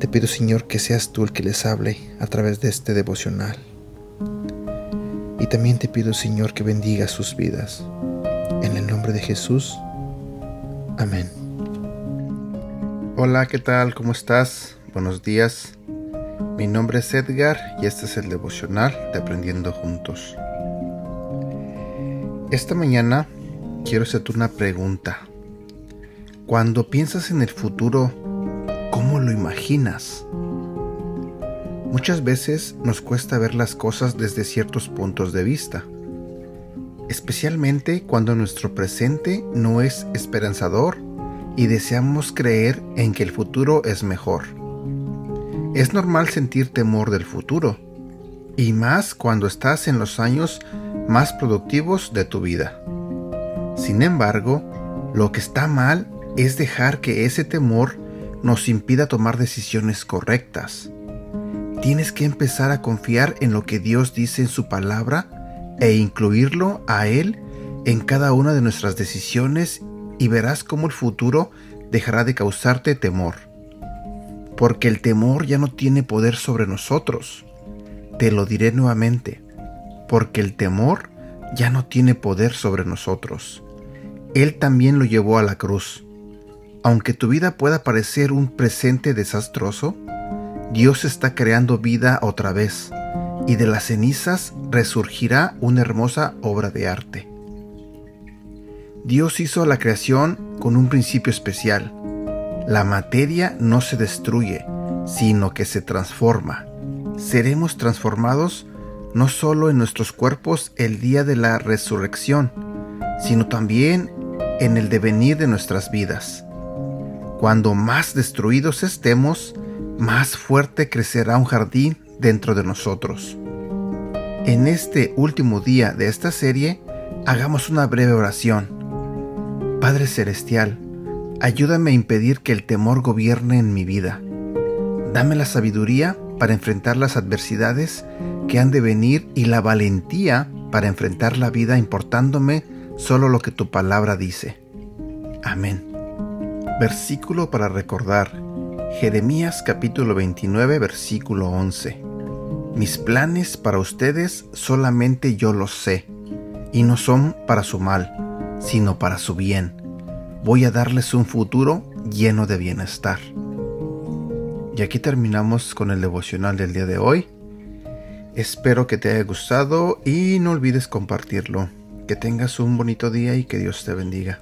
Te pido, Señor, que seas tú el que les hable a través de este devocional. Y también te pido, Señor, que bendiga sus vidas. En el nombre de Jesús. Amén. Hola, ¿qué tal? ¿Cómo estás? Buenos días. Mi nombre es Edgar y este es el devocional de Aprendiendo Juntos. Esta mañana quiero hacerte una pregunta. Cuando piensas en el futuro, ¿cómo lo imaginas? Muchas veces nos cuesta ver las cosas desde ciertos puntos de vista, especialmente cuando nuestro presente no es esperanzador y deseamos creer en que el futuro es mejor. Es normal sentir temor del futuro, y más cuando estás en los años más productivos de tu vida. Sin embargo, lo que está mal es dejar que ese temor nos impida tomar decisiones correctas. Tienes que empezar a confiar en lo que Dios dice en su palabra e incluirlo a Él en cada una de nuestras decisiones y verás cómo el futuro dejará de causarte temor. Porque el temor ya no tiene poder sobre nosotros. Te lo diré nuevamente. Porque el temor ya no tiene poder sobre nosotros. Él también lo llevó a la cruz aunque tu vida pueda parecer un presente desastroso, Dios está creando vida otra vez y de las cenizas resurgirá una hermosa obra de arte. Dios hizo la creación con un principio especial. La materia no se destruye, sino que se transforma. Seremos transformados no solo en nuestros cuerpos el día de la resurrección, sino también en el devenir de nuestras vidas. Cuando más destruidos estemos, más fuerte crecerá un jardín dentro de nosotros. En este último día de esta serie, hagamos una breve oración. Padre Celestial, ayúdame a impedir que el temor gobierne en mi vida. Dame la sabiduría para enfrentar las adversidades que han de venir y la valentía para enfrentar la vida importándome solo lo que tu palabra dice. Amén. Versículo para recordar. Jeremías capítulo 29 versículo 11. Mis planes para ustedes solamente yo los sé, y no son para su mal, sino para su bien. Voy a darles un futuro lleno de bienestar. Y aquí terminamos con el devocional del día de hoy. Espero que te haya gustado y no olvides compartirlo. Que tengas un bonito día y que Dios te bendiga.